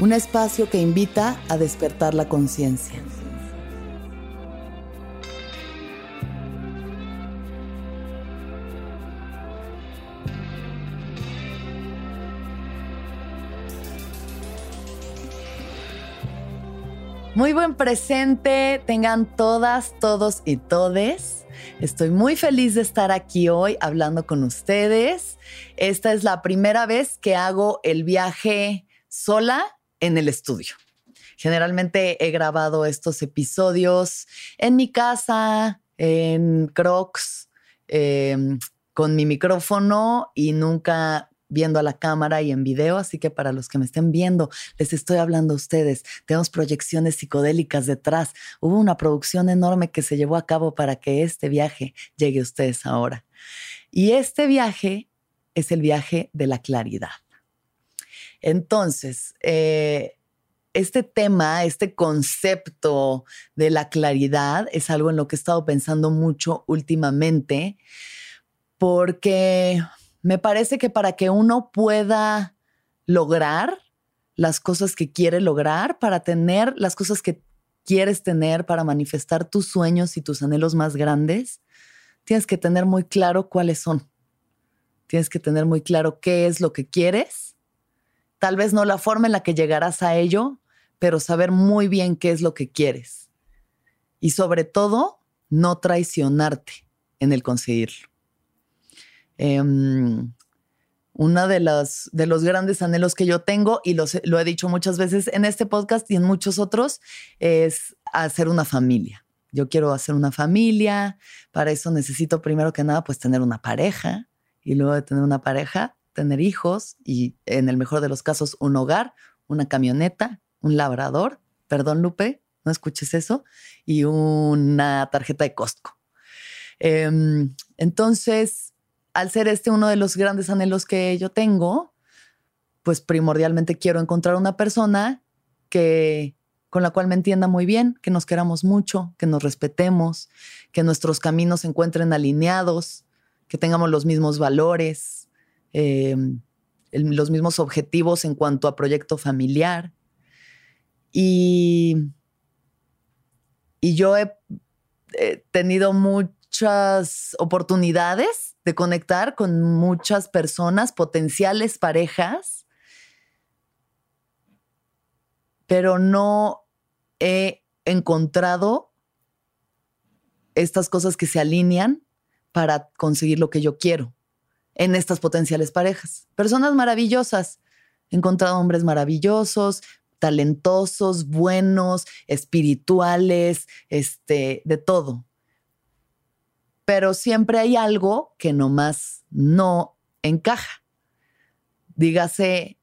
un espacio que invita a despertar la conciencia. Muy buen presente, tengan todas, todos y todes. Estoy muy feliz de estar aquí hoy hablando con ustedes. Esta es la primera vez que hago el viaje sola en el estudio. Generalmente he grabado estos episodios en mi casa, en Crocs, em, con mi micrófono y nunca viendo a la cámara y en video, así que para los que me estén viendo, les estoy hablando a ustedes. Tenemos proyecciones psicodélicas detrás. Hubo una producción enorme que se llevó a cabo para que este viaje llegue a ustedes ahora. Y este viaje es el viaje de la claridad. Entonces, eh, este tema, este concepto de la claridad es algo en lo que he estado pensando mucho últimamente, porque me parece que para que uno pueda lograr las cosas que quiere lograr, para tener las cosas que quieres tener, para manifestar tus sueños y tus anhelos más grandes, tienes que tener muy claro cuáles son. Tienes que tener muy claro qué es lo que quieres Tal vez no la forma en la que llegarás a ello, pero saber muy bien qué es lo que quieres. Y sobre todo, no traicionarte en el conseguirlo. Em, uno de los, de los grandes anhelos que yo tengo, y lo he dicho muchas veces en este podcast y en muchos otros, es hacer una familia. Yo quiero hacer una familia, para eso necesito primero que nada pues tener una pareja y luego de tener una pareja tener hijos y en el mejor de los casos un hogar, una camioneta, un labrador, perdón Lupe, no escuches eso, y una tarjeta de Costco. Em, entonces, al ser este uno de los grandes anhelos que yo tengo, pues primordialmente quiero encontrar una persona que con la cual me entienda muy bien, que nos queramos mucho, que nos respetemos, que nuestros caminos se encuentren alineados, que tengamos los mismos valores, Em, los mismos objetivos en cuanto a proyecto familiar. Y, y yo he, tenido muchas oportunidades de conectar con muchas personas, potenciales parejas, pero no he encontrado estas cosas que se alinean para conseguir lo que yo quiero en estas potenciales parejas. Personas maravillosas. He encontrado hombres maravillosos, talentosos, buenos, espirituales, este, de todo. Pero siempre hay algo que nomás no encaja. Dígase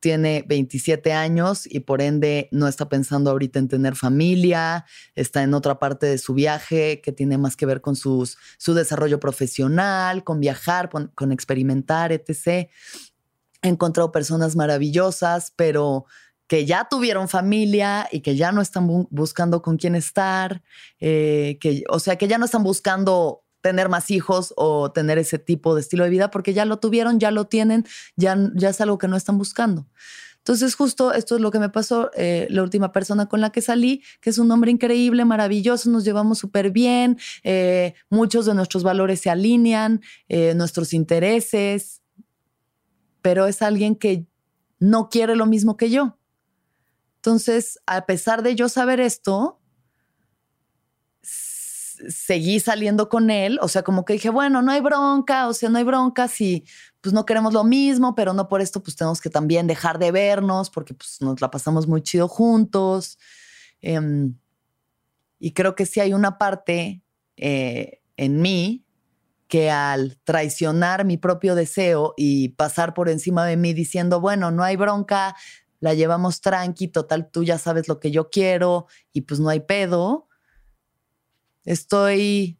tiene 27 años y por ende no está pensando ahorita en tener familia, está en otra parte de su viaje que tiene más que ver con sus, su desarrollo profesional, con viajar, con, experimentar, etc. He encontrado personas maravillosas, pero que ya tuvieron familia y que ya no están buscando con quién estar, eh, que, o sea, que ya no están buscando tener más hijos o tener ese tipo de estilo de vida porque ya lo tuvieron, ya lo tienen, ya, ya es algo que no están buscando. Entonces, justo esto es lo que me pasó. Eh, la última persona con la que salí, que es un hombre increíble, maravilloso, nos llevamos súper bien, eh, muchos de nuestros valores se alinean, eh, nuestros intereses, pero es alguien que no quiere lo mismo que yo. Entonces, a pesar de yo saber esto, seguí saliendo con él, o sea, como que dije, bueno, no hay bronca, o sea, no hay bronca si pues no queremos lo mismo, pero no por esto pues tenemos que también dejar de vernos porque pues nos la pasamos muy chido juntos. Em, y creo que sí hay una parte eh, en mí que al traicionar mi propio deseo y pasar por encima de mí diciendo, bueno, no hay bronca, la llevamos tranqui, total, tú ya sabes lo que yo quiero y pues no hay pedo, estoy,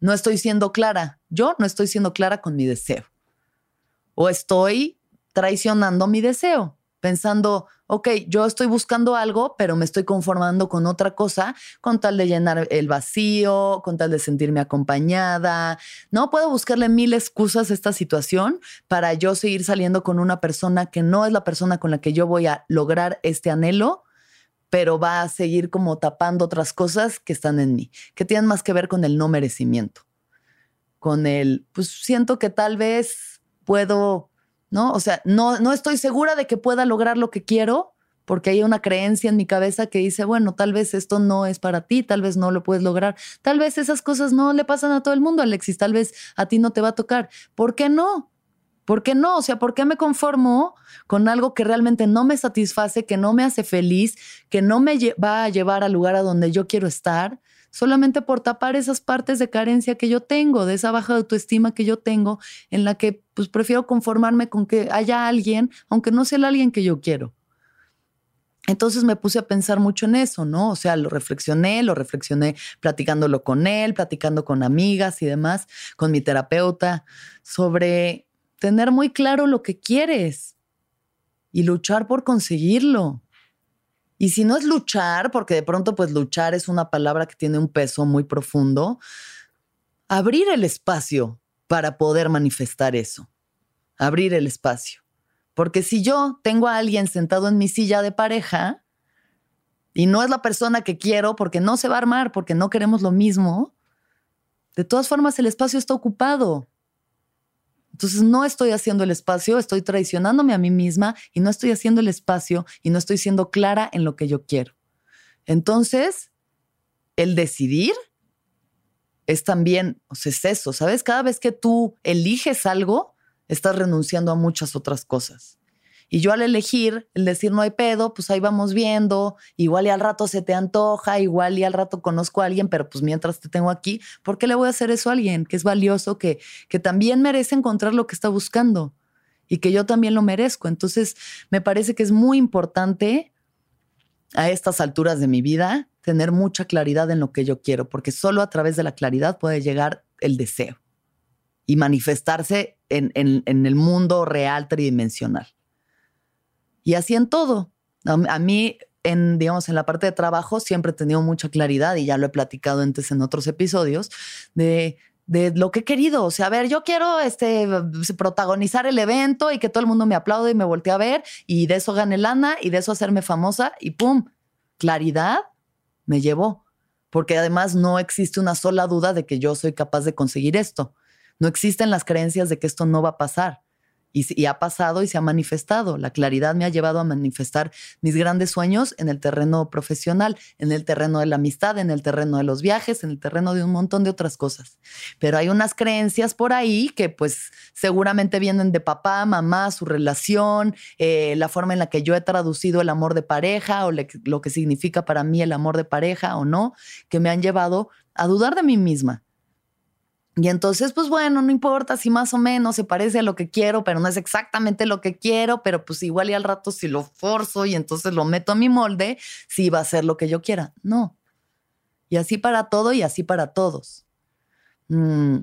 no estoy siendo clara. Yo no estoy siendo clara con mi deseo. O estoy traicionando mi deseo, pensando, ok, yo estoy buscando algo, pero me estoy conformando con otra cosa, con tal de llenar el vacío, con tal de sentirme acompañada. No puedo buscarle mil excusas a esta situación para yo seguir saliendo con una persona que no es la persona con la que yo voy a lograr este anhelo pero va a seguir como tapando otras cosas que están en mí, que tienen más que ver con el no merecimiento, con el, pues siento que tal vez puedo, ¿no? O sea, no, no estoy segura de que pueda lograr lo que quiero, porque hay una creencia en mi cabeza que dice, bueno, tal vez esto no es para ti, tal vez no lo puedes lograr, tal vez esas cosas no le pasan a todo el mundo, Alexis, tal vez a ti no te va a tocar. ¿Por qué no? ¿Por qué no? O sea, ¿por qué me conformo con algo que realmente no me satisface, que no me hace feliz, que no me va a llevar al lugar a donde yo quiero estar? Solamente por tapar esas partes de carencia que yo tengo, de esa baja autoestima que yo tengo, en la que pues prefiero conformarme con que haya alguien, aunque no sea el alguien que yo quiero. Entonces me puse a pensar mucho en eso, ¿no? O sea, lo reflexioné, lo reflexioné platicándolo con él, platicando con amigas y demás, con mi terapeuta, sobre tener muy claro lo que quieres y luchar por conseguirlo. Y si no es luchar, porque de pronto pues luchar es una palabra que tiene un peso muy profundo, abrir el espacio para poder manifestar eso. Abrir el espacio. Porque si yo tengo a alguien sentado en mi silla de pareja y no es la persona que quiero porque no se va a armar, porque no queremos lo mismo, de todas formas el espacio está ocupado. Entonces no estoy haciendo el espacio, estoy traicionándome a mí misma y no estoy haciendo el espacio y no estoy siendo clara en lo que yo quiero. Entonces, el decidir es también, o sea, es eso, ¿sabes? Cada vez que tú eliges algo, estás renunciando a muchas otras cosas. Y yo al elegir el decir no hay pedo, pues ahí vamos viendo, igual y al rato se te antoja, igual y al rato conozco a alguien, pero pues mientras te tengo aquí, ¿por qué le voy a hacer eso a alguien que es valioso, que, que también merece encontrar lo que está buscando y que yo también lo merezco? Entonces, me parece que es muy importante a estas alturas de mi vida tener mucha claridad en lo que yo quiero, porque solo a través de la claridad puede llegar el deseo y manifestarse en, en el mundo real tridimensional. Y así en todo. A, mí, en, digamos, en la parte de trabajo siempre he tenido mucha claridad y ya lo he platicado antes en otros episodios de, de lo que he querido. O sea, a ver, yo quiero este, protagonizar el evento y que todo el mundo me aplaude y me voltee a ver y de eso gane lana y de eso hacerme famosa y pum, claridad me llevó. Porque además no existe una sola duda de que yo soy capaz de conseguir esto. No existen las creencias de que esto no va a pasar. Y, ha pasado y se ha manifestado. La claridad me ha llevado a manifestar mis grandes sueños en el terreno profesional, en el terreno de la amistad, en el terreno de los viajes, en el terreno de un montón de otras cosas. Pero hay unas creencias por ahí que pues seguramente vienen de papá, mamá, su relación, eh, la forma en la que yo he traducido el amor de pareja o lo que significa para mí el amor de pareja o no, que me han llevado a dudar de mí misma y entonces, pues bueno, no importa si más o menos se parece a lo que quiero, pero no es exactamente lo que quiero, pero pues igual y al rato si lo forzo y entonces lo meto a mi molde, sí va a ser lo que yo quiera. No. Y así para todo y así para todos. Mm,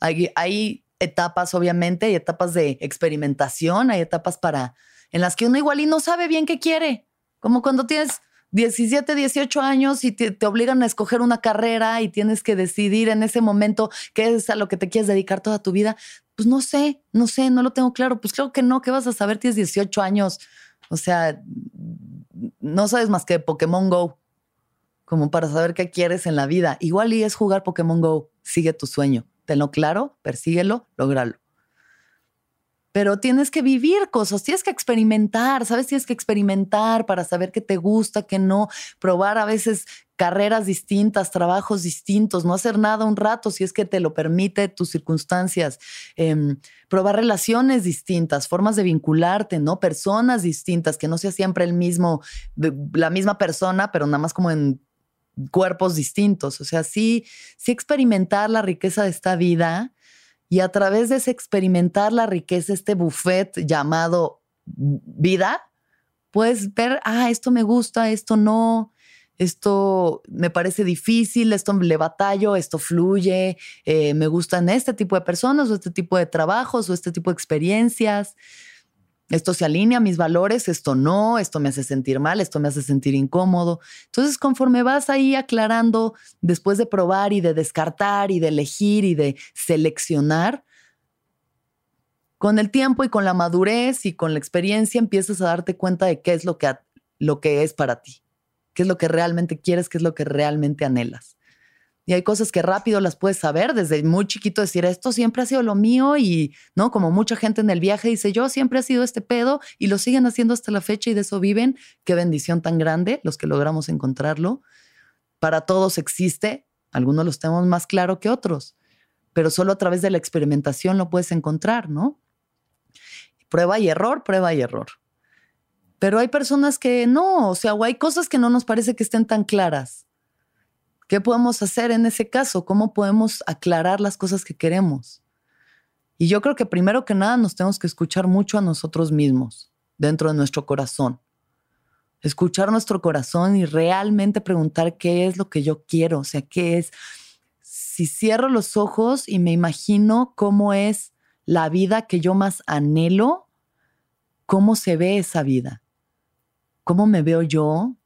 hay, etapas, obviamente, hay etapas de experimentación, hay etapas para en las que uno igual y no sabe bien qué quiere. Como cuando tienes 17, 18 años y te, obligan a escoger una carrera y tienes que decidir en ese momento qué es a lo que te quieres dedicar toda tu vida. Pues no sé, no sé, no lo tengo claro. Pues creo que no, ¿qué vas a saber? Tienes 18 años. O sea, no sabes más que Pokémon Go, como para saber qué quieres en la vida. Igual y es jugar Pokémon Go, sigue tu sueño. Tenlo claro, persíguelo, lógralo pero tienes que vivir cosas, tienes que experimentar, ¿sabes? Tienes que experimentar para saber qué te gusta, qué no, probar a veces carreras distintas, trabajos distintos, no hacer nada un rato si es que te lo permite tus circunstancias, em, probar relaciones distintas, formas de vincularte, ¿no? Personas distintas, que no sea siempre el mismo, la misma persona, pero nada más como en cuerpos distintos. O sea, sí, sí experimentar la riqueza de esta vida y a través de ese experimentar la riqueza, este buffet llamado vida, puedes ver, ah, esto me gusta, esto no, esto me parece difícil, esto le batallo, esto fluye, eh, me gustan este tipo de personas o este tipo de trabajos o este tipo de experiencias esto se alinea a mis valores, esto no, esto me hace sentir mal, esto me hace sentir incómodo. Entonces, conforme vas ahí aclarando, después de probar y de descartar y de elegir y de seleccionar, con el tiempo y con la madurez y con la experiencia empiezas a darte cuenta de qué es lo que, lo que es para ti, qué es lo que realmente quieres, qué es lo que realmente anhelas. Y hay cosas que rápido las puedes saber desde muy chiquito, decir esto siempre ha sido lo mío y, ¿no? Como mucha gente en el viaje dice, yo siempre he sido este pedo y lo siguen haciendo hasta la fecha y de eso viven. Qué bendición tan grande los que logramos encontrarlo. Para todos existe, algunos los tenemos más claro que otros, pero solo a través de la experimentación lo puedes encontrar, ¿no? Prueba y error, prueba y error. Pero hay personas que no, o sea, o hay cosas que no nos parece que estén tan claras ¿Qué podemos hacer en ese caso? ¿Cómo podemos aclarar las cosas que queremos? Y yo creo que primero que nada nos tenemos que escuchar mucho a nosotros mismos, dentro de nuestro corazón. Escuchar nuestro corazón y realmente preguntar qué es lo que yo quiero, o sea, qué es. Si cierro los ojos y me imagino cómo es la vida que yo más anhelo, cómo se ve esa vida, cómo me veo yo,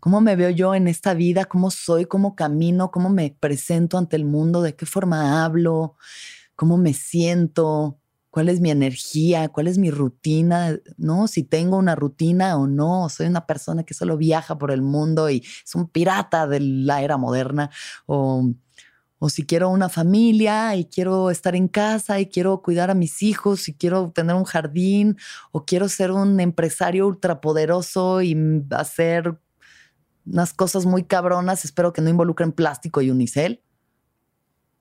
cómo me veo yo en esta vida, cómo soy, cómo camino, cómo me presento ante el mundo, de qué forma hablo, cómo me siento, cuál es mi energía, cuál es mi rutina, ¿no? Si tengo una rutina o no, soy una persona que solo viaja por el mundo y es un pirata de la era moderna o o si quiero una familia y quiero estar en casa y quiero cuidar a mis hijos y quiero tener un jardín o quiero ser un empresario ultrapoderoso y hacer unas cosas muy cabronas, espero que no involucren plástico y unicel,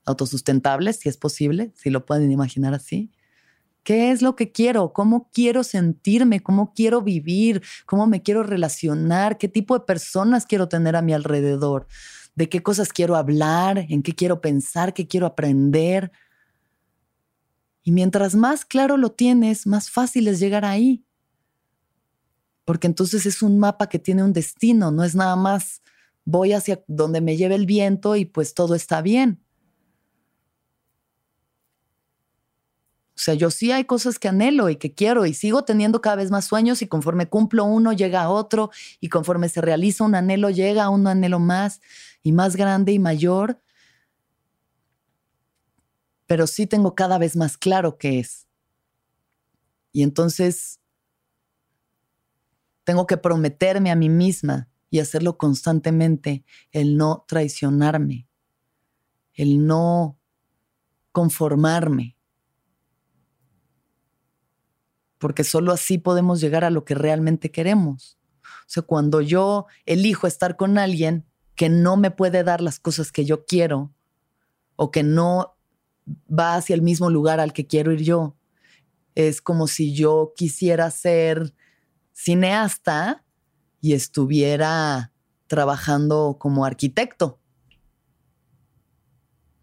autosustentables, si es posible, si lo pueden imaginar así. ¿Qué es lo que quiero? ¿Cómo quiero sentirme? ¿Cómo quiero vivir? ¿Cómo me quiero relacionar? ¿Qué tipo de personas quiero tener a mi alrededor? ¿De qué cosas quiero hablar? ¿En qué quiero pensar? ¿Qué quiero aprender? Y mientras más claro lo tienes, más fácil es llegar ahí porque entonces es un mapa que tiene un destino, no es nada más voy hacia donde me lleve el viento y pues todo está bien. O sea, yo sí hay cosas que anhelo y que quiero y sigo teniendo cada vez más sueños y conforme cumplo uno llega otro y conforme se realiza un anhelo llega un anhelo más y más grande y mayor. Pero sí tengo cada vez más claro qué es. Y entonces tengo que prometerme a mí misma y hacerlo constantemente, el no traicionarme, el no conformarme. Porque solo así podemos llegar a lo que realmente queremos. O sea, cuando yo elijo estar con alguien que no me puede dar las cosas que yo quiero o que no va hacia el mismo lugar al que quiero ir yo, es como si yo quisiera ser cineasta y estuviera trabajando como arquitecto.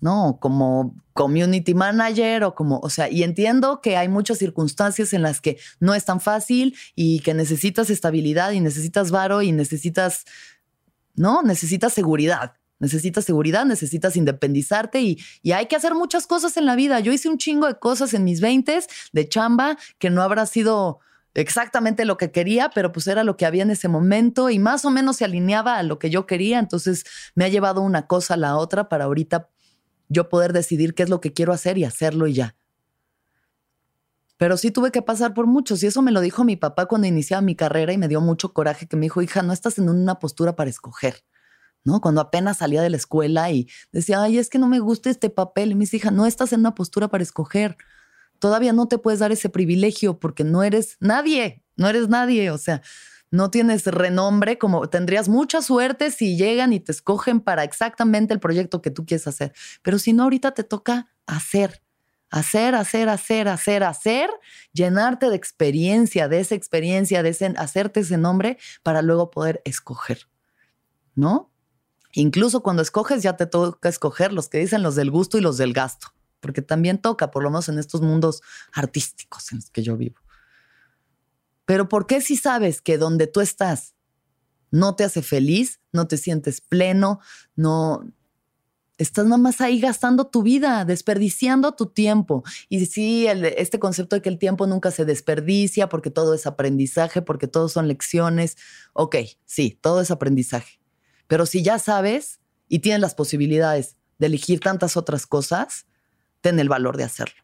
¿no? Como community manager o como, o sea, y entiendo que hay muchas circunstancias en las que no es tan fácil y que necesitas estabilidad y necesitas varo y necesitas, ¿no? Necesitas seguridad. Necesitas seguridad, necesitas independizarte y, y hay que hacer muchas cosas en la vida. Yo hice un chingo de cosas en mis 20 de chamba que no habrá sido exactamente lo que quería, pero pues era lo que había en ese momento y más o menos se alineaba a lo que yo quería. Entonces me ha llevado una cosa a la otra para ahorita yo poder decidir qué es lo que quiero hacer y hacerlo y ya. Pero sí tuve que pasar por muchos y eso me lo dijo mi papá cuando iniciaba mi carrera y me dio mucho coraje que me dijo, hija, no estás en una postura para escoger. ¿No? Cuando apenas salía de la escuela y decía, ay, es que no me gusta este papel. Y me dice, hija, no estás en una postura para escoger todavía no te puedes dar ese privilegio porque no eres nadie, no eres nadie, o sea, no tienes renombre como tendrías mucha suerte si llegan y te escogen para exactamente el proyecto que tú quieres hacer, pero si no, ahorita te toca hacer, hacer, hacer, hacer, hacer, hacer, llenarte de experiencia, de esa experiencia, de ese, hacerte ese nombre para luego poder escoger, ¿no? Incluso cuando escoges ya te toca escoger los que dicen los del gusto y los del gasto porque también toca, por lo menos en estos mundos artísticos en los que yo vivo. Pero ¿por qué si sabes que donde tú estás no te hace feliz, no te sientes pleno, no estás nada más ahí gastando tu vida, desperdiciando tu tiempo? Y sí, este concepto de que el tiempo nunca se desperdicia porque todo es aprendizaje, porque todo son lecciones. Ok, sí, todo es aprendizaje. Pero si ya sabes y tienes las posibilidades de elegir tantas otras cosas, ten el valor de hacerlo.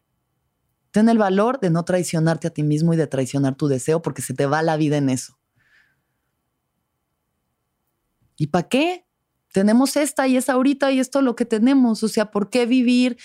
Ten el valor de no traicionarte a ti mismo y de traicionar tu deseo porque se te va la vida en eso. ¿Y para qué? Tenemos esta y es ahorita y esto es lo que tenemos. O sea, ¿por qué vivir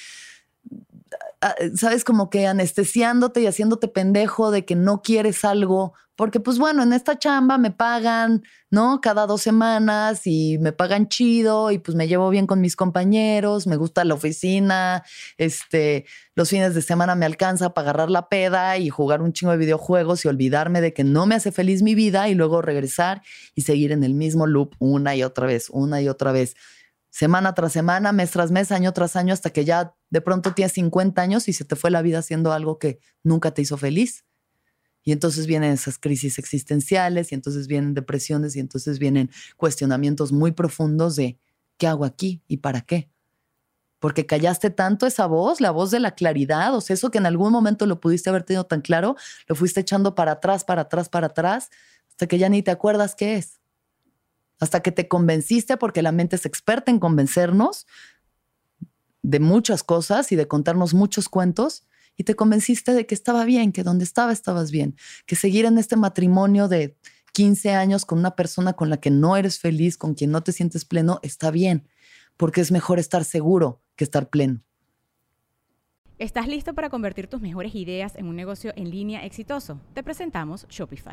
sabes, como que anestesiándote y haciéndote pendejo de que no quieres algo, porque pues bueno, en esta chamba me pagan, ¿no? Cada dos semanas y me pagan chido y pues me llevo bien con mis compañeros, me gusta la oficina, este, los fines de semana me alcanza para agarrar la peda y jugar un chingo de videojuegos y olvidarme de que no me hace feliz mi vida y luego regresar y seguir en el mismo loop una y otra vez, una y otra vez semana tras semana, mes tras mes, año tras año, hasta que ya de pronto tienes 50 años y se te fue la vida haciendo algo que nunca te hizo feliz. Y entonces vienen esas crisis existenciales y entonces vienen depresiones y entonces vienen cuestionamientos muy profundos de ¿qué hago aquí y para qué? Porque callaste tanto esa voz, la voz de la claridad, o sea, eso que en algún momento lo pudiste haber tenido tan claro, lo fuiste echando para atrás, para atrás, para atrás, hasta que ya ni te acuerdas qué es hasta que te convenciste, porque la mente es experta en convencernos de muchas cosas y de contarnos muchos cuentos, y te convenciste de que estaba bien, que donde estaba estabas bien, que seguir en este matrimonio de 15 años con una persona con la que no eres feliz, con quien no te sientes pleno, está bien, porque es mejor estar seguro que estar pleno. ¿Estás listo para convertir tus mejores ideas en un negocio en línea exitoso? Te presentamos Shopify.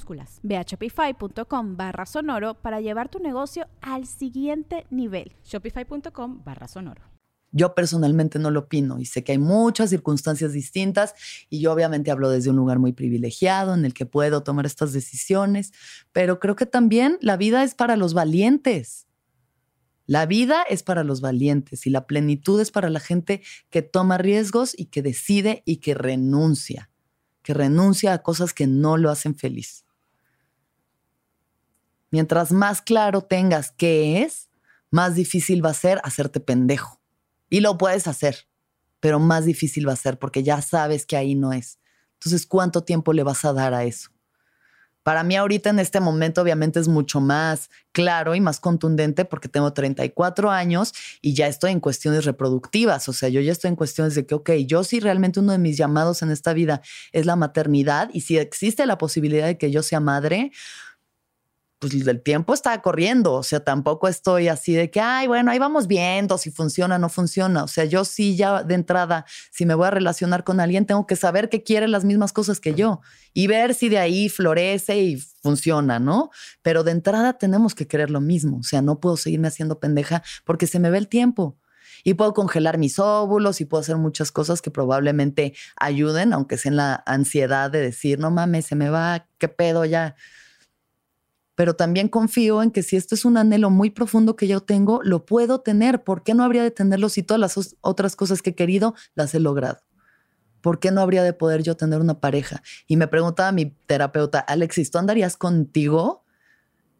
Ve a shopify.com barra sonoro para llevar tu negocio al siguiente nivel. Shopify.com barra sonoro. Yo personalmente no lo opino y sé que hay muchas circunstancias distintas y yo obviamente hablo desde un lugar muy privilegiado en el que puedo tomar estas decisiones, pero creo que también la vida es para los valientes. La vida es para los valientes y la plenitud es para la gente que toma riesgos y que decide y que renuncia, que renuncia a cosas que no lo hacen feliz. Mientras más claro tengas qué es, más difícil va a ser hacerte pendejo. Y lo puedes hacer, pero más difícil va a ser porque ya sabes que ahí no es. Entonces, ¿cuánto tiempo le vas a dar a eso? Para mí ahorita en este momento obviamente es mucho más claro y más contundente porque tengo 34 años y ya estoy en cuestiones reproductivas. O sea, yo ya estoy en cuestiones de que, ok, yo sí realmente uno de mis llamados en esta vida es la maternidad y si existe la posibilidad de que yo sea madre, pues el tiempo está corriendo, o sea, tampoco estoy así de que, ay, bueno, ahí vamos viendo si funciona o no funciona. O sea, yo sí ya de entrada, si me voy a relacionar con alguien, tengo que saber que quiere las mismas cosas que yo y ver si de ahí florece y funciona, ¿no? Pero de entrada tenemos que querer lo mismo, o sea, no puedo seguirme haciendo pendeja porque se me ve el tiempo. Y puedo congelar mis óvulos y puedo hacer muchas cosas que probablemente ayuden, aunque sea en la ansiedad de decir, no mames, se me va, qué pedo ya pero también confío en que si esto es un anhelo muy profundo que yo tengo, lo puedo tener. ¿Por qué no habría de tenerlo si todas las otras cosas que he querido las he logrado? ¿Por qué no habría de poder yo tener una pareja? Y me preguntaba mi terapeuta, Alexis, ¿tú andarías contigo?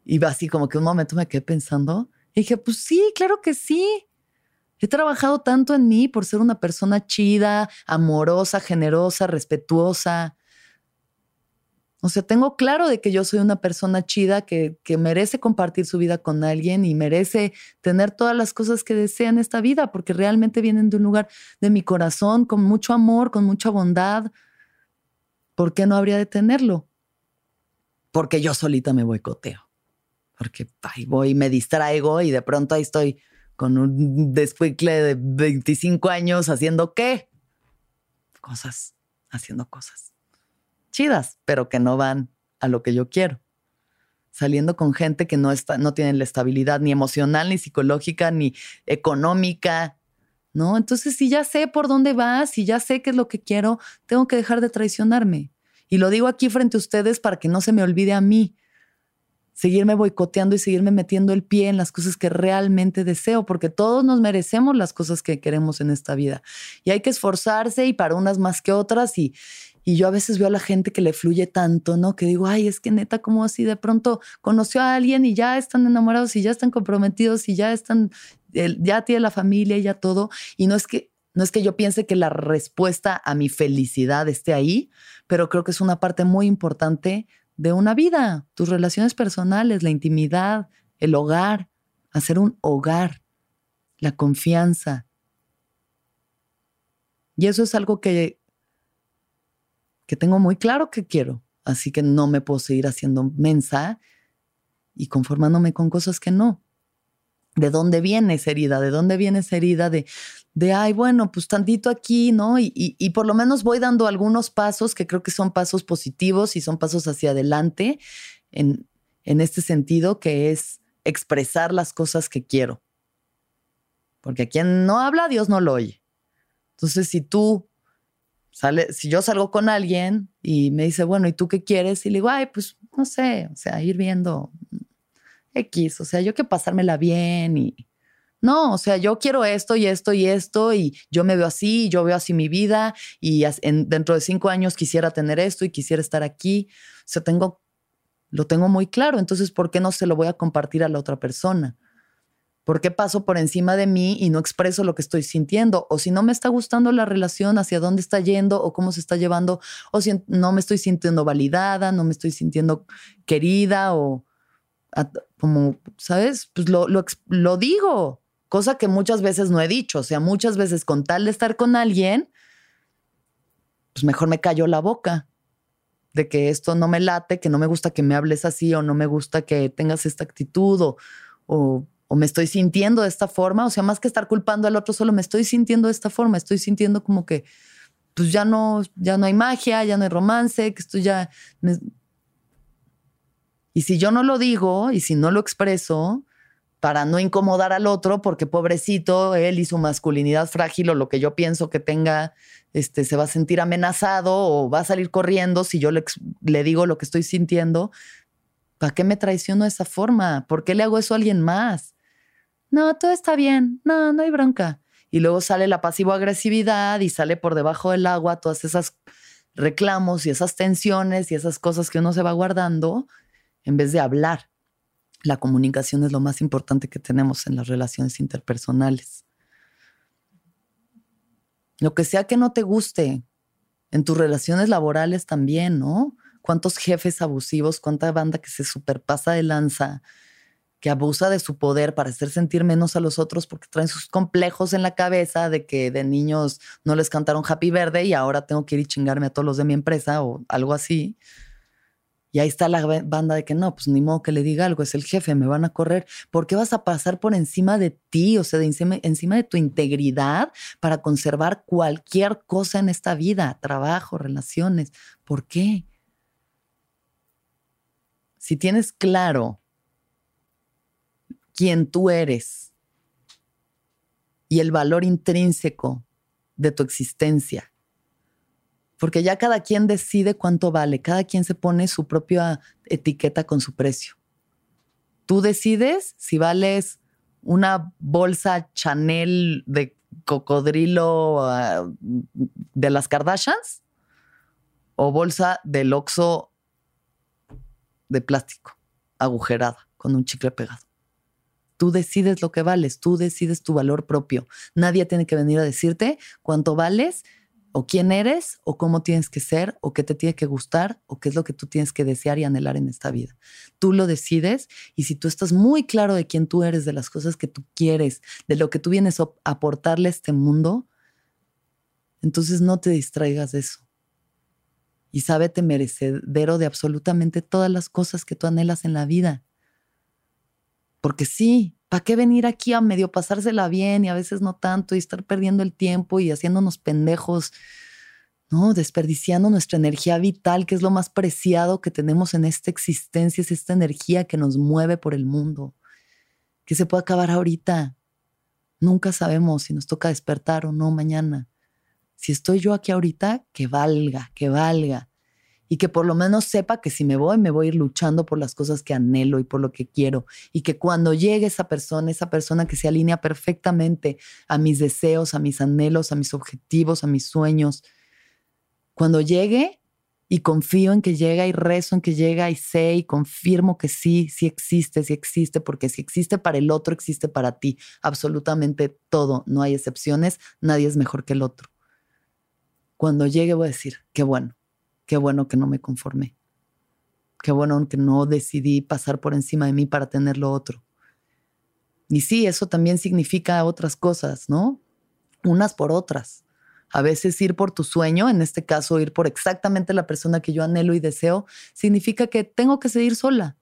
Y así como que un momento me quedé pensando. Y dije, pues sí, claro que sí. He trabajado tanto en mí por ser una persona chida, amorosa, generosa, respetuosa. O sea, tengo claro de que yo soy una persona chida que, merece compartir su vida con alguien y merece tener todas las cosas que desea en esta vida, porque realmente vienen de un lugar de mi corazón, con mucho amor, con mucha bondad. ¿Por qué no habría de tenerlo? Porque yo solita me boicoteo. Porque ahí voy y me distraigo y de pronto ahí estoy con un despuicle de 25 años haciendo qué? Cosas, haciendo cosas chidas, pero que no van a lo que yo quiero. Saliendo con gente que no, está, no tiene la estabilidad ni emocional, ni psicológica, ni económica, ¿no? Entonces, si ya sé por dónde vas, si ya sé qué es lo que quiero, tengo que dejar de traicionarme. Y lo digo aquí frente a ustedes para que no se me olvide a mí. Seguirme boicoteando y seguirme metiendo el pie en las cosas que realmente deseo, porque todos nos merecemos las cosas que queremos en esta vida. Y hay que esforzarse y para unas más que otras y, y yo a veces veo a la gente que le fluye tanto, ¿no? Que digo, ay, es que neta, como así de pronto conoció a alguien y ya están enamorados y ya están comprometidos y ya están, ya tiene la familia y ya todo. Y no es que, no es que yo piense que la respuesta a mi felicidad esté ahí, pero creo que es una parte muy importante de una vida, tus relaciones personales, la intimidad, el hogar, hacer un hogar, la confianza. Y eso es algo que que tengo muy claro que quiero. Así que no me puedo seguir haciendo mensa y conformándome con cosas que no. ¿De dónde viene esa herida? ¿De dónde viene esa herida de, de ay, bueno, pues tantito aquí, ¿no? Y, y, por lo menos voy dando algunos pasos que creo que son pasos positivos y son pasos hacia adelante en, en este sentido, que es expresar las cosas que quiero. Porque a quien no habla, Dios no lo oye. Entonces, si tú Sale, si yo salgo con alguien y me dice, bueno, ¿y tú qué quieres? Y le digo, ay, pues no sé, o sea, ir viendo X, o sea, yo quiero pasármela bien y no, o sea, yo quiero esto y esto y esto y yo me veo así, yo veo así mi vida y dentro de cinco años quisiera tener esto y quisiera estar aquí. O sea, tengo, lo tengo muy claro, entonces, ¿por qué no se lo voy a compartir a la otra persona? ¿Por qué paso por encima de mí y no expreso lo que estoy sintiendo? O si no me está gustando la relación, hacia dónde está yendo o cómo se está llevando, o si no me estoy sintiendo validada, no me estoy sintiendo querida o como, ¿sabes? Pues lo, lo, digo, cosa que muchas veces no he dicho. O sea, muchas veces con tal de estar con alguien, pues mejor me callo la boca de que esto no me late, que no me gusta que me hables así o no me gusta que tengas esta actitud o, o o me estoy sintiendo de esta forma, o sea, más que estar culpando al otro, solo me estoy sintiendo de esta forma, estoy sintiendo como que pues ya no, ya no hay magia, ya no hay romance, que esto ya... Y si yo no lo digo y si no lo expreso, para no incomodar al otro, porque pobrecito, él y su masculinidad frágil o lo que yo pienso que tenga, este, se va a sentir amenazado o va a salir corriendo si yo le, le digo lo que estoy sintiendo. ¿Para qué me traiciono de esa forma? ¿Por qué le hago eso a alguien más? No, todo está bien, no, no hay bronca. Y luego sale la pasivo-agresividad y sale por debajo del agua todas esas reclamos y esas tensiones y esas cosas que uno se va guardando en vez de hablar. La comunicación es lo más importante que tenemos en las relaciones interpersonales. Lo que sea que no te guste, en tus relaciones laborales también, ¿no? ¿Cuántos jefes abusivos, cuánta banda que se superpasa de lanza, que abusa de su poder para hacer sentir menos a los otros porque traen sus complejos en la cabeza de que de niños no les cantaron Happy Verde y ahora tengo que ir y chingarme a todos los de mi empresa o algo así. Y ahí está la banda de que no, pues ni modo que le diga algo, es el jefe, me van a correr. ¿Por qué vas a pasar por encima de ti, o sea, de encima, encima de tu integridad para conservar cualquier cosa en esta vida, trabajo, relaciones? ¿Por qué? Si tienes claro quién tú eres y el valor intrínseco de tu existencia, porque ya cada quien decide cuánto vale, cada quien se pone su propia etiqueta con su precio. Tú decides si vales una bolsa Chanel de cocodrilo ah, de las Kardashians o bolsa del Oxxo de plástico, agujerada, con un chicle pegado. Tú decides lo que vales, tú decides tu valor propio. Nadie tiene que venir a decirte cuánto vales o quién eres, o cómo tienes que ser, o qué te tiene que gustar, o qué es lo que tú tienes que desear y anhelar en esta vida. Tú lo decides y si tú estás muy claro de quién tú eres, de las cosas que tú quieres, de lo que tú vienes a aportarle a este mundo, entonces no te distraigas de eso. Y sábete merecedero de absolutamente todas las cosas que tú anhelas en la vida. Porque sí, ¿Para qué venir aquí a medio pasársela bien y a veces no tanto y estar perdiendo el tiempo y haciéndonos pendejos? ¿no? Desperdiciando nuestra energía vital, que es lo más preciado que tenemos en esta existencia, es esta energía que nos mueve por el mundo, que se puede acabar ahorita. Nunca sabemos si nos toca despertar o no mañana. Si estoy yo aquí ahorita, que valga, que valga y que por lo menos sepa que si me voy, me voy a ir luchando por las cosas que anhelo y por lo que quiero. Y que cuando llegue esa persona, esa persona que se alinea perfectamente a mis deseos, a mis anhelos, a mis objetivos, a mis sueños, cuando llegue y confío en que llega y rezo en que llega y sé y confirmo que sí, sí existe, sí existe, porque si existe para el otro, existe para ti. Absolutamente todo, no hay excepciones, nadie es mejor que el otro. Cuando llegue voy a decir, qué bueno, qué bueno que no me conformé. Qué bueno que no decidí pasar por encima de mí para tener lo otro. Y sí, eso también significa otras cosas, ¿no? Unas por otras. A veces ir por tu sueño, en este caso ir por exactamente la persona que yo anhelo y deseo, significa que tengo que seguir sola.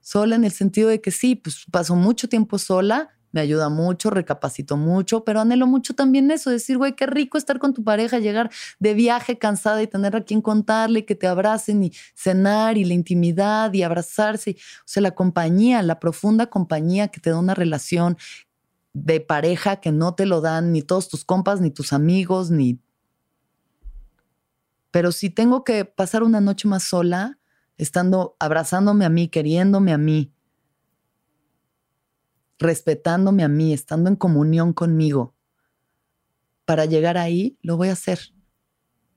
Sola en el sentido de que sí, pues paso mucho tiempo sola, me ayuda mucho, recapacito mucho, pero anhelo mucho también eso, decir, güey, qué rico estar con tu pareja, llegar de viaje cansada y tener a quien contarle, que te abracen y cenar y la intimidad y abrazarse. O sea, la compañía, la profunda compañía que te da una relación de pareja que no te lo dan ni todos tus compas, ni tus amigos, ni... Pero si tengo que pasar una noche más sola, estando abrazándome a mí, queriéndome a mí, respetándome a mí, estando en comunión conmigo, para llegar ahí, lo voy a hacer.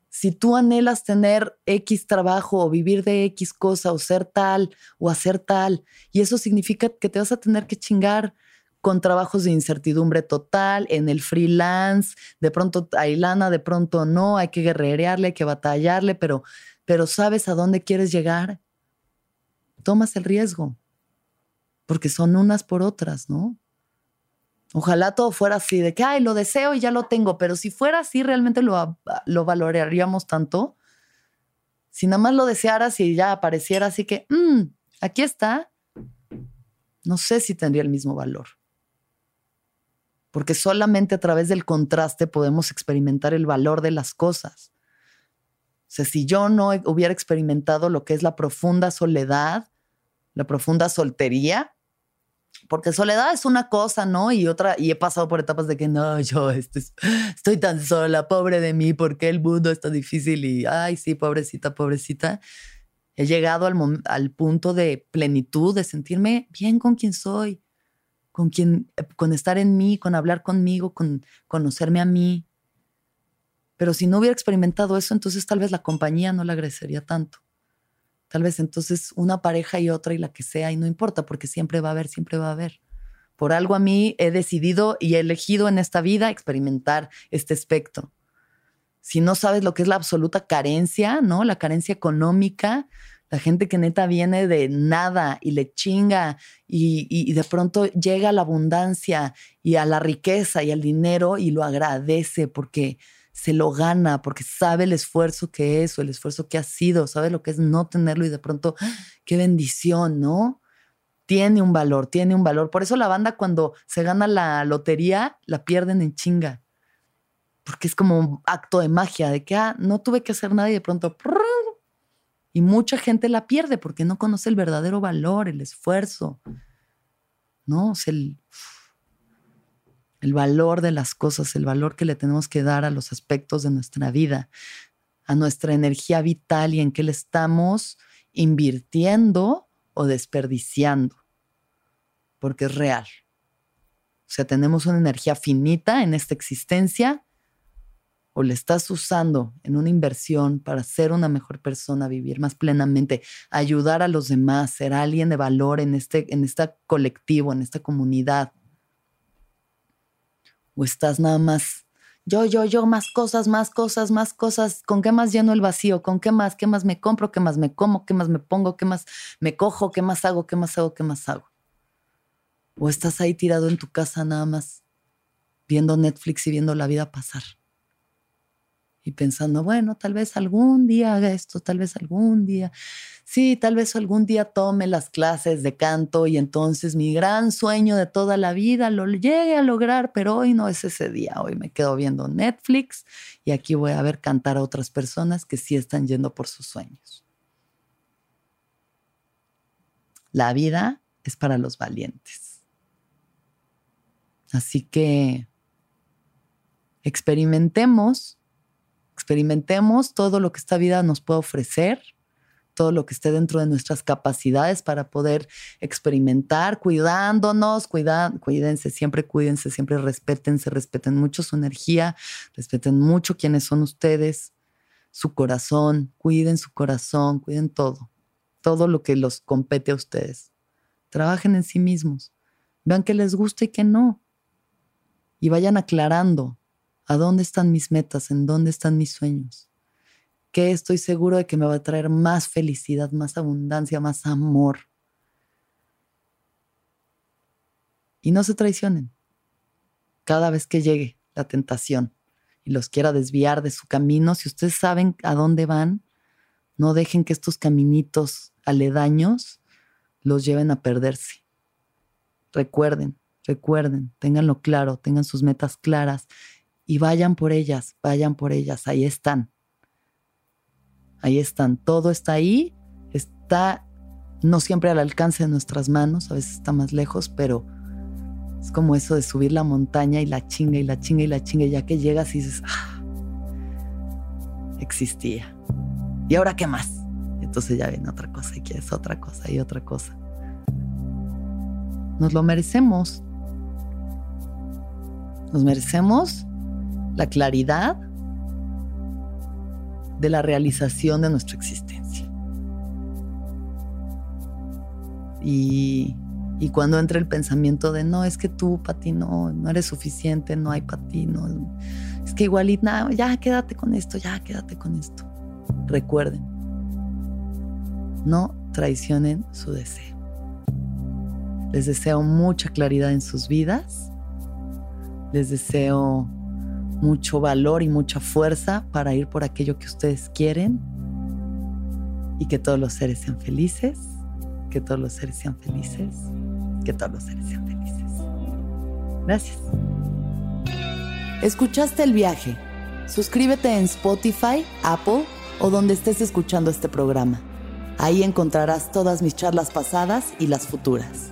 Si tú anhelas tener X trabajo o vivir de X cosa o ser tal o hacer tal, y eso significa que te vas a tener que chingar con trabajos de incertidumbre total, en el freelance, de pronto hay lana, de pronto no, hay que guerrerearle, hay que batallarle, pero, pero sabes a dónde quieres llegar, tomas el riesgo porque son unas por otras, ¿no? Ojalá todo fuera así, de que, ay, lo deseo y ya lo tengo, pero si fuera así, realmente lo, lo valoraríamos tanto. Si nada más lo desearas y ya apareciera así que, mmm, aquí está, no sé si tendría el mismo valor. Porque solamente a través del contraste podemos experimentar el valor de las cosas. O sea, si yo no hubiera experimentado lo que es la profunda soledad, la profunda soltería, porque soledad es una cosa, ¿no? Y otra, y he pasado por etapas de que no, yo este estoy tan sola, pobre de mí, porque el mundo está difícil? Y, ay, sí, pobrecita, pobrecita. He llegado al, al punto de plenitud, de sentirme bien con quien soy, con quien, con estar en mí, con hablar conmigo, con conocerme a mí. Pero si no hubiera experimentado eso, entonces tal vez la compañía no la agradecería tanto. Tal vez entonces una pareja y otra y la que sea, y no importa, porque siempre va a haber, siempre va a haber. Por algo a mí he decidido y he elegido en esta vida experimentar este espectro. Si no sabes lo que es la absoluta carencia, ¿no? La carencia económica, la gente que neta viene de nada y le chinga y, de pronto llega a la abundancia y a la riqueza y al dinero y lo agradece porque se lo gana porque sabe el esfuerzo que es o el esfuerzo que ha sido, sabe lo que es no tenerlo y de pronto, qué bendición, ¿no? Tiene un valor, tiene un valor. Por eso la banda cuando se gana la lotería, la pierden en chinga. Porque es como un acto de magia, de que ah, no tuve que hacer nada y de pronto... Y mucha gente la pierde porque no conoce el verdadero valor, el esfuerzo. ¿No? O el, el valor de las cosas, el valor que le tenemos que dar a los aspectos de nuestra vida, a nuestra energía vital y en qué le estamos invirtiendo o desperdiciando, porque es real. O sea, tenemos una energía finita en esta existencia o le estás usando en una inversión para ser una mejor persona, vivir más plenamente, ayudar a los demás, ser alguien de valor en este, en este colectivo, en esta comunidad o estás nada más yo, yo, yo, más cosas, más cosas, más cosas. ¿Con qué más lleno el vacío? ¿Con qué más? ¿Qué más me compro? ¿Qué más me como? ¿Qué más me pongo? ¿Qué más me cojo? ¿Qué más hago? ¿Qué más hago? ¿Qué más hago? O estás ahí tirado en tu casa nada más viendo Netflix y viendo la vida pasar y pensando, bueno, tal vez algún día haga esto, tal vez algún día, sí, tal vez algún día tome las clases de canto y entonces mi gran sueño de toda la vida lo llegue a lograr, pero hoy no es ese día, hoy me quedo viendo Netflix y aquí voy a ver cantar a otras personas que sí están yendo por sus sueños. La vida es para los valientes. Así que experimentemos experimentemos todo lo que esta vida nos puede ofrecer, todo lo que esté dentro de nuestras capacidades para poder experimentar, cuidándonos, cuidan, cuídense, siempre cuídense, siempre respétense, respeten mucho su energía, respeten mucho quiénes son ustedes, su corazón, cuiden su corazón, cuiden todo, todo lo que los compete a ustedes. Trabajen en sí mismos, vean qué les gusta y qué no, y vayan aclarando ¿A dónde están mis metas? ¿En dónde están mis sueños? ¿Qué estoy seguro de que me va a traer más felicidad, más abundancia, más amor? Y no se traicionen. Cada vez que llegue la tentación y los quiera desviar de su camino, si ustedes saben a dónde van, no dejen que estos caminitos aledaños los lleven a perderse. Recuerden, recuerden, ténganlo claro, tengan sus metas claras y vayan por ellas, vayan por ellas, ahí están. Ahí están, todo está ahí, está no siempre al alcance de nuestras manos, a veces está más lejos, pero es como eso de subir la montaña y la chinga y la chinga y la chinga, ya que llegas y dices, ah, existía. ¿Y ahora qué más? Entonces ya viene otra cosa y quieres otra cosa y otra cosa. Nos lo merecemos. Nos merecemos la claridad de la realización de nuestra existencia. Y, cuando entra el pensamiento de no, es que tú, Pati, no, no eres suficiente, no hay para ti, no, es que igual, nada, ya quédate con esto, ya quédate con esto. Recuerden, no traicionen su deseo. Les deseo mucha claridad en sus vidas. Les deseo mucho valor y mucha fuerza para ir por aquello que ustedes quieren y que todos los seres sean felices, que todos los seres sean felices, que todos los seres sean felices. Gracias. ¿Escuchaste el viaje? Suscríbete en Spotify, Apple o donde estés escuchando este programa. Ahí encontrarás todas mis charlas pasadas y las futuras.